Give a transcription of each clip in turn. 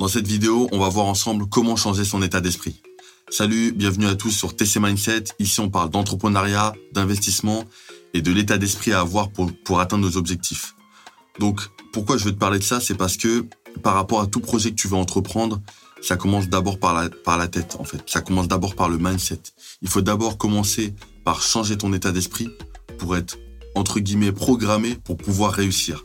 Dans cette vidéo, on va voir ensemble comment changer son état d'esprit. Salut, bienvenue à tous sur TC Mindset. Ici, on parle d'entrepreneuriat, d'investissement et de l'état d'esprit à avoir pour, pour atteindre nos objectifs. Donc, pourquoi je veux te parler de ça? C'est parce que par rapport à tout projet que tu veux entreprendre, ça commence d'abord par la, par la tête, en fait. Ça commence d'abord par le mindset. Il faut d'abord commencer par changer ton état d'esprit pour être, entre guillemets, programmé pour pouvoir réussir.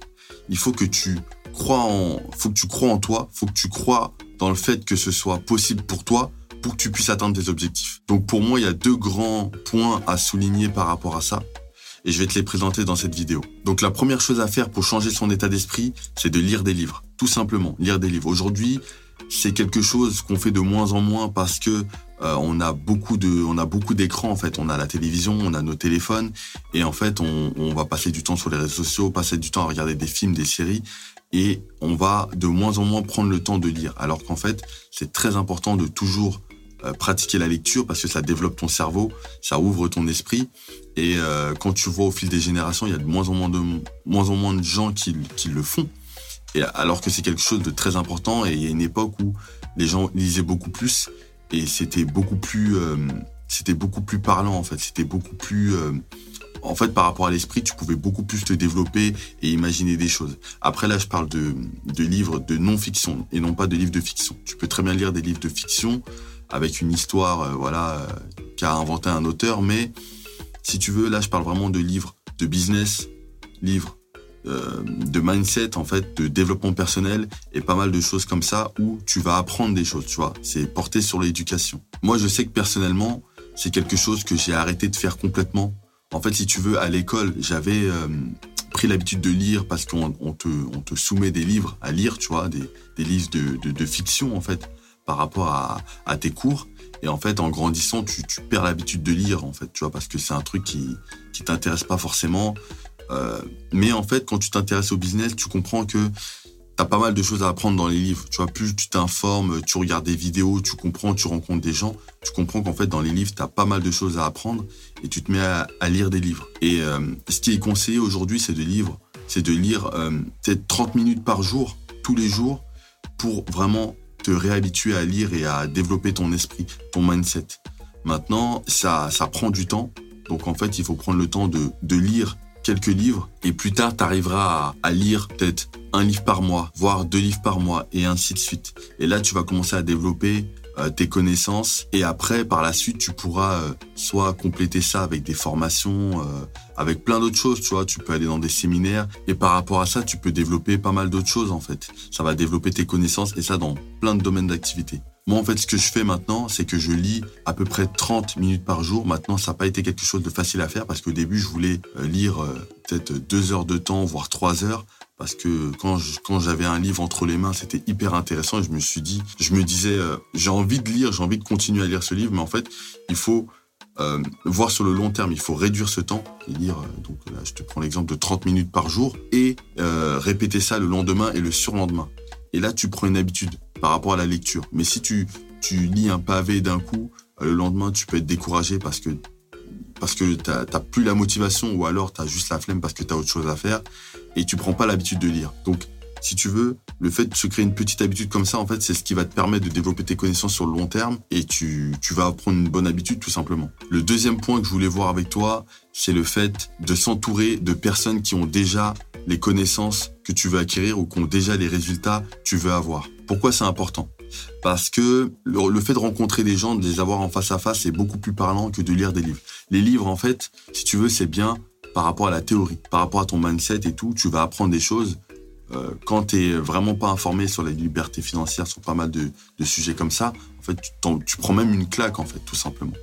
Il faut que tu faut que tu crois en toi, faut que tu crois dans le fait que ce soit possible pour toi pour que tu puisses atteindre tes objectifs. Donc pour moi, il y a deux grands points à souligner par rapport à ça et je vais te les présenter dans cette vidéo. Donc la première chose à faire pour changer son état d'esprit, c'est de lire des livres. Tout simplement, lire des livres. Aujourd'hui, c'est quelque chose qu'on fait de moins en moins parce que euh, on a beaucoup de, on a beaucoup d'écrans en fait. On a la télévision, on a nos téléphones et en fait, on, va passer du temps sur les réseaux sociaux, passer du temps à regarder des films, des séries et on va de moins en moins prendre le temps de lire. Alors qu'en fait, c'est très important de toujours euh, pratiquer la lecture parce que ça développe ton cerveau, ça ouvre ton esprit. Et euh, quand tu vois au fil des générations, il y a de moins en moins de, moins en moins de gens qui, qui le font. Et alors que c'est quelque chose de très important et il y a une époque où les gens lisaient beaucoup plus et c'était beaucoup plus, euh, c'était beaucoup plus parlant en fait. C'était beaucoup plus, en fait, par rapport à l'esprit, tu pouvais beaucoup plus te développer et imaginer des choses. Après, là, je parle de, de livres de non-fiction et non pas de livres de fiction. Tu peux très bien lire des livres de fiction avec une histoire, euh, voilà, euh, qu'a inventé un auteur. Mais si tu veux, là, je parle vraiment de livres de business, livres euh, de mindset, en fait, de développement personnel et pas mal de choses comme ça où tu vas apprendre des choses, tu vois. C'est porté sur l'éducation. Moi, je sais que personnellement, c'est quelque chose que j'ai arrêté de faire complètement. En fait, si tu veux, à l'école, j'avais pris l'habitude de lire parce qu'on te, on te soumet des livres à lire, tu vois, des, des livres de, de, de fiction, en fait par rapport à, à tes cours. Et en fait, en grandissant, tu, tu perds l'habitude de lire, en fait, tu vois, parce que c'est un truc qui, qui t'intéresse pas forcément. Euh, mais en fait, quand tu t'intéresses au business, tu comprends que t'as pas mal de choses à apprendre dans les livres. Tu vois, plus tu t'informes, tu regardes des vidéos, tu comprends, tu rencontres des gens, tu comprends qu'en fait, dans les livres, t'as pas mal de choses à apprendre et tu te mets à, lire des livres. Et euh, ce qui est conseillé aujourd'hui, c'est de lire, c'est de lire euh, peut-être 30 minutes par jour, tous les jours, pour vraiment te réhabituer à lire et à développer ton esprit, ton mindset. Maintenant, ça, ça prend du temps. Donc en fait, il faut prendre le temps de lire quelques livres et plus tard, tu arriveras à, lire peut-être un livre par mois, voire deux livres par mois et ainsi de suite. Et là, tu vas commencer à développer euh, tes connaissances et après par la suite tu pourras euh, soit compléter ça avec des formations euh, avec plein d'autres choses tu vois. Tu peux aller dans des séminaires et par rapport à ça tu peux développer pas mal d'autres choses en fait. Ça va développer tes connaissances et ça dans plein de domaines d'activité moi, en fait, ce que je fais maintenant, c'est que je lis à peu près 30 minutes par jour. Maintenant, ça n'a pas été quelque chose de facile à faire parce qu'au début, je voulais lire peut-être deux heures de temps, voire trois heures parce que quand j'avais un livre entre les mains, c'était hyper intéressant et je me suis dit, je me disais, euh, j'ai envie de lire, j'ai envie de continuer à lire ce livre, mais en fait, il faut euh, voir sur le long terme, il faut réduire ce temps et lire. Euh, donc là, je te prends l'exemple de 30 minutes par jour et euh, répéter ça le lendemain et le surlendemain. Et là, tu prends une habitude par rapport à la lecture. Mais si tu tu lis un pavé d'un coup, le lendemain, tu peux être découragé parce que parce que t'as plus la motivation ou alors t'as juste la flemme parce que t'as autre chose à faire et tu prends pas l'habitude de lire. Donc, si tu veux, le fait de se créer une petite habitude comme ça, en fait, c'est ce qui va te permettre de développer tes connaissances sur le long terme et tu, tu vas apprendre une bonne habitude tout simplement. Le deuxième point que je voulais voir avec toi, c'est le fait de s'entourer de personnes qui ont déjà les connaissances que tu veux acquérir ou qui ont déjà les résultats que tu veux avoir. Pourquoi c'est important Parce que le fait de rencontrer des gens, de les avoir en face à face, c'est beaucoup plus parlant que de lire des livres. Les livres, en fait, si tu veux, c'est bien par rapport à la théorie, par rapport à ton mindset et tout, tu vas apprendre des choses. Euh, quand tu n'es vraiment pas informé sur la liberté financière, sur pas mal de, sujets comme ça, en fait, tu, prends même une claque, en fait, tout simplement.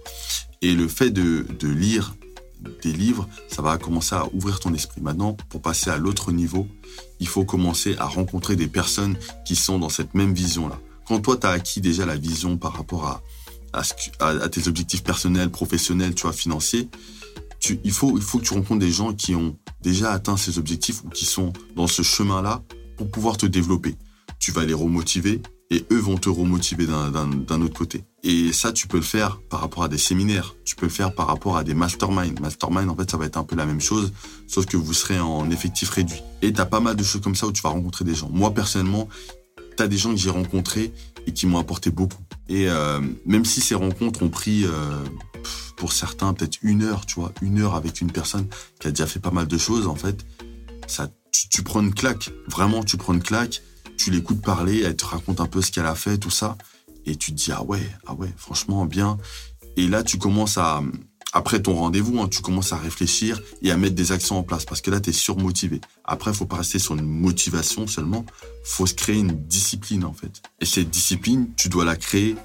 Et le fait de lire des livres, ça va commencer à ouvrir ton esprit. Maintenant, pour passer à l'autre niveau, il faut commencer à rencontrer des personnes qui sont dans cette même vision-là. Quand toi, tu as acquis déjà la vision par rapport à, à, tes objectifs personnels, professionnels, tu vois, financiers, tu, il, faut, il faut que tu rencontres des gens qui ont déjà atteint ces objectifs ou qui sont dans ce chemin-là pour pouvoir te développer. Tu vas les remotiver et eux vont te remotiver d'un autre côté. Et ça, tu peux le faire par rapport à des séminaires, tu peux le faire par rapport à des masterminds. Mastermind, en fait, ça va être un peu la même chose, sauf que vous serez en effectif réduit. Et tu as pas mal de choses comme ça où tu vas rencontrer des gens. Moi, personnellement, t'as des gens que j'ai rencontrés et qui m'ont apporté beaucoup. Et euh, même si ces rencontres ont pris, euh, pour certains, peut-être une heure, tu vois, une heure avec une personne qui a déjà fait pas mal de choses, en fait, ça, tu, tu prends une claque. Vraiment, tu prends une claque. Tu l'écoutes parler, elle te raconte un peu ce qu'elle a fait, tout ça, et tu te dis ah ouais, ah ouais, franchement bien. Et là, tu commences à après ton rendez-vous, hein, tu commences à réfléchir et à mettre des actions en place parce que là, tu es surmotivé. Après, faut pas rester sur une motivation seulement, faut se créer une discipline en fait. Et cette discipline, tu dois la créer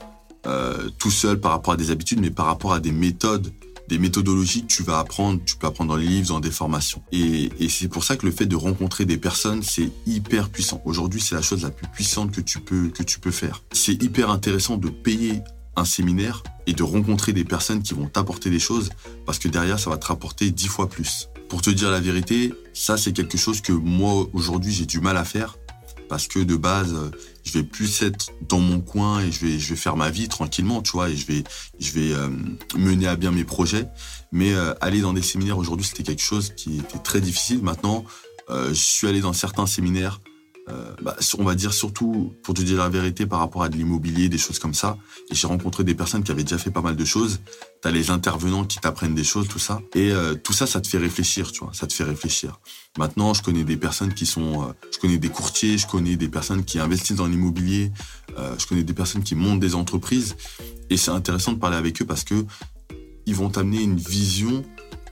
euh, tout seul par rapport à des habitudes, mais par rapport à des méthodes, des méthodologies que tu vas apprendre, tu peux apprendre dans les livres, dans des formations. Et, c'est pour ça que le fait de rencontrer des personnes, c'est hyper puissant. Aujourd'hui, c'est la chose la plus puissante que tu peux que tu peux faire. C'est hyper intéressant de payer un séminaire et de rencontrer des personnes qui vont t'apporter des choses parce que derrière, ça va te rapporter dix fois plus. Pour te dire la vérité, ça, c'est quelque chose que moi, aujourd'hui, j'ai du mal à faire parce que de base, je vais plus être dans mon coin et je vais, je vais faire ma vie tranquillement, tu vois, et je vais, je vais euh, mener à bien mes projets. Mais euh, aller dans des séminaires aujourd'hui, c'était quelque chose qui était très difficile. Maintenant, euh, je suis allé dans certains séminaires euh, bah, on va dire surtout, pour te dire la vérité, par rapport à de l'immobilier, des choses comme ça. Et j'ai rencontré des personnes qui avaient déjà fait pas mal de choses. T'as les intervenants qui t'apprennent des choses, tout ça. Et euh, tout ça, ça te fait réfléchir, tu vois. Ça te fait réfléchir. Maintenant, je connais des personnes qui sont, euh, je connais des courtiers, je connais des personnes qui investissent dans l'immobilier, je connais des personnes qui montent des entreprises. Et c'est intéressant de parler avec eux parce que ils vont t'amener une vision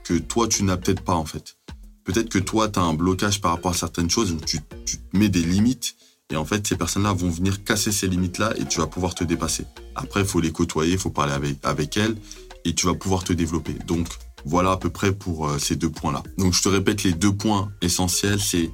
que toi tu n'as peut-être pas en fait peut-être que toi, tu as un blocage par rapport à certaines choses où tu, tu mets des limites. Et en fait, ces personnes-là vont venir casser ces limites-là et tu vas pouvoir te dépasser. Après, il faut les côtoyer, il faut parler avec, avec elles et tu vas pouvoir te développer. Donc, voilà à peu près pour euh, ces deux points-là. Donc, je te répète les deux points essentiels, c'est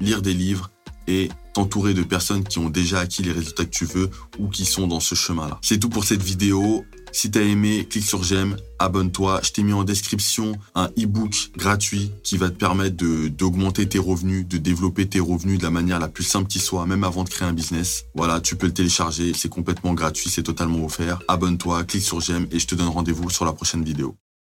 lire des livres et t'entourer de personnes qui ont déjà acquis les résultats que tu veux ou qui sont dans ce chemin-là. C'est tout pour cette vidéo. Si t'as aimé, clique sur j'aime, abonne-toi. Je t'ai mis en description un e-book gratuit qui va te permettre de d'augmenter tes revenus, de développer tes revenus de la manière la plus simple qui soit, même avant de créer un business. Voilà, tu peux le télécharger, c'est complètement gratuit, c'est totalement offert. Abonne-toi, clique sur j'aime et je te donne rendez-vous sur la prochaine vidéo.